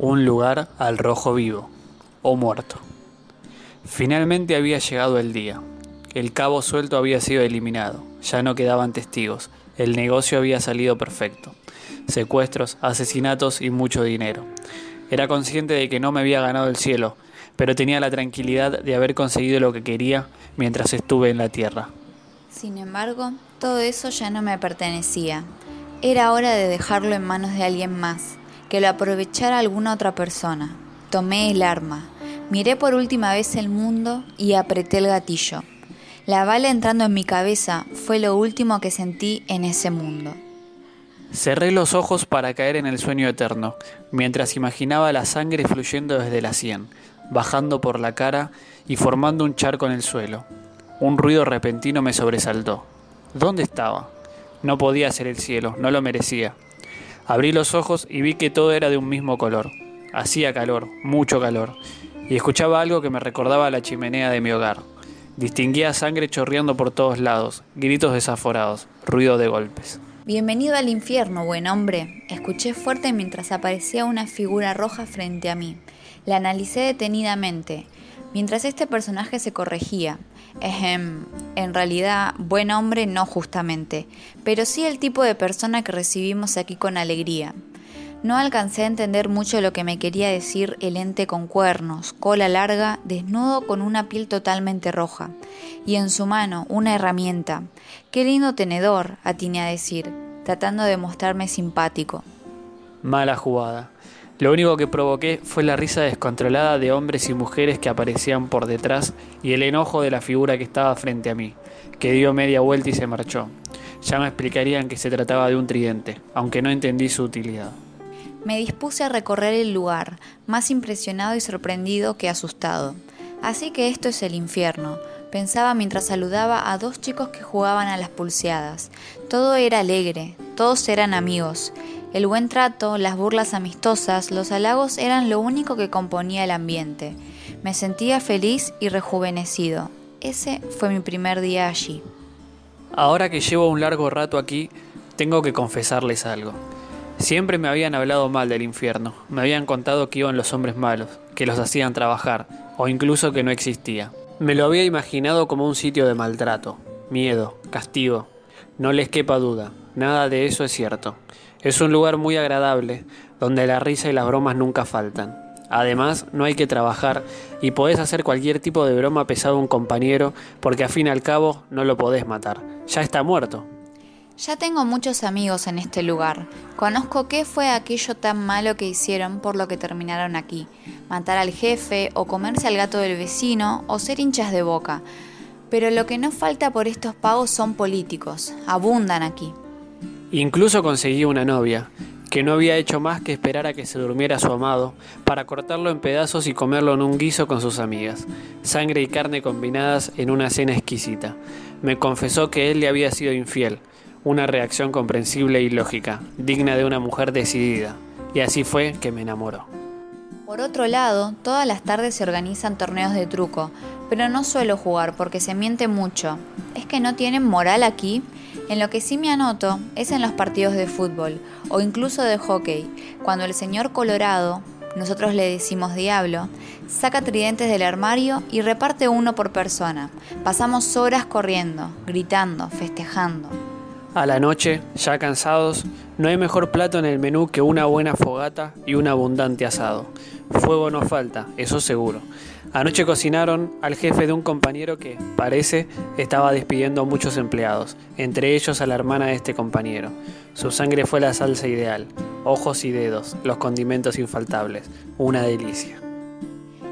un lugar al rojo vivo o muerto. Finalmente había llegado el día. El cabo suelto había sido eliminado, ya no quedaban testigos, el negocio había salido perfecto. Secuestros, asesinatos y mucho dinero. Era consciente de que no me había ganado el cielo, pero tenía la tranquilidad de haber conseguido lo que quería mientras estuve en la tierra. Sin embargo, todo eso ya no me pertenecía. Era hora de dejarlo en manos de alguien más, que lo aprovechara alguna otra persona. Tomé el arma, miré por última vez el mundo y apreté el gatillo. La bala entrando en mi cabeza fue lo último que sentí en ese mundo. Cerré los ojos para caer en el sueño eterno, mientras imaginaba la sangre fluyendo desde la sien, bajando por la cara y formando un charco en el suelo. Un ruido repentino me sobresaltó. ¿Dónde estaba? No podía ser el cielo, no lo merecía. Abrí los ojos y vi que todo era de un mismo color. Hacía calor, mucho calor, y escuchaba algo que me recordaba la chimenea de mi hogar. Distinguía sangre chorreando por todos lados, gritos desaforados, ruido de golpes. Bienvenido al infierno, buen hombre. Escuché fuerte mientras aparecía una figura roja frente a mí. La analicé detenidamente, mientras este personaje se corregía. En realidad, buen hombre no justamente, pero sí el tipo de persona que recibimos aquí con alegría. No alcancé a entender mucho lo que me quería decir el ente con cuernos, cola larga, desnudo con una piel totalmente roja, y en su mano una herramienta. Qué lindo tenedor, atiné a decir, tratando de mostrarme simpático. Mala jugada. Lo único que provoqué fue la risa descontrolada de hombres y mujeres que aparecían por detrás y el enojo de la figura que estaba frente a mí, que dio media vuelta y se marchó. Ya me explicarían que se trataba de un tridente, aunque no entendí su utilidad. Me dispuse a recorrer el lugar, más impresionado y sorprendido que asustado. Así que esto es el infierno, pensaba mientras saludaba a dos chicos que jugaban a las pulseadas. Todo era alegre, todos eran amigos. El buen trato, las burlas amistosas, los halagos eran lo único que componía el ambiente. Me sentía feliz y rejuvenecido. Ese fue mi primer día allí. Ahora que llevo un largo rato aquí, tengo que confesarles algo. Siempre me habían hablado mal del infierno, me habían contado que iban los hombres malos, que los hacían trabajar, o incluso que no existía. Me lo había imaginado como un sitio de maltrato, miedo, castigo. No les quepa duda, nada de eso es cierto. Es un lugar muy agradable, donde la risa y las bromas nunca faltan. Además, no hay que trabajar y podés hacer cualquier tipo de broma pesado a un compañero porque a fin y al cabo no lo podés matar. Ya está muerto. Ya tengo muchos amigos en este lugar. Conozco qué fue aquello tan malo que hicieron por lo que terminaron aquí. Matar al jefe, o comerse al gato del vecino, o ser hinchas de boca. Pero lo que no falta por estos pagos son políticos. Abundan aquí. Incluso conseguí una novia, que no había hecho más que esperar a que se durmiera su amado, para cortarlo en pedazos y comerlo en un guiso con sus amigas. Sangre y carne combinadas en una cena exquisita. Me confesó que él le había sido infiel una reacción comprensible y lógica, digna de una mujer decidida. Y así fue que me enamoró. Por otro lado, todas las tardes se organizan torneos de truco, pero no suelo jugar porque se miente mucho. ¿Es que no tienen moral aquí? En lo que sí me anoto es en los partidos de fútbol o incluso de hockey, cuando el señor Colorado, nosotros le decimos diablo, saca tridentes del armario y reparte uno por persona. Pasamos horas corriendo, gritando, festejando. A la noche, ya cansados, no hay mejor plato en el menú que una buena fogata y un abundante asado. Fuego no falta, eso seguro. Anoche cocinaron al jefe de un compañero que, parece, estaba despidiendo a muchos empleados, entre ellos a la hermana de este compañero. Su sangre fue la salsa ideal, ojos y dedos, los condimentos infaltables, una delicia.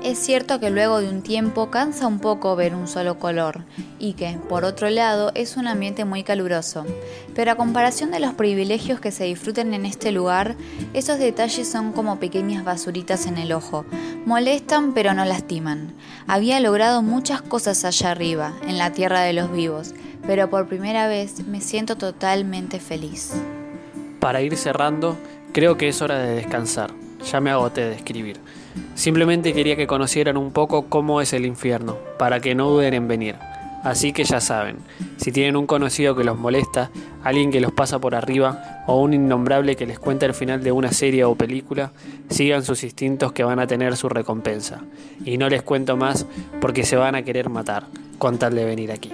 Es cierto que luego de un tiempo cansa un poco ver un solo color y que, por otro lado, es un ambiente muy caluroso. Pero a comparación de los privilegios que se disfruten en este lugar, esos detalles son como pequeñas basuritas en el ojo. Molestan pero no lastiman. Había logrado muchas cosas allá arriba, en la tierra de los vivos, pero por primera vez me siento totalmente feliz. Para ir cerrando, creo que es hora de descansar. Ya me agoté de escribir. Simplemente quería que conocieran un poco cómo es el infierno, para que no duden en venir. Así que ya saben, si tienen un conocido que los molesta, alguien que los pasa por arriba o un innombrable que les cuenta el final de una serie o película, sigan sus instintos que van a tener su recompensa. Y no les cuento más porque se van a querer matar con tal de venir aquí.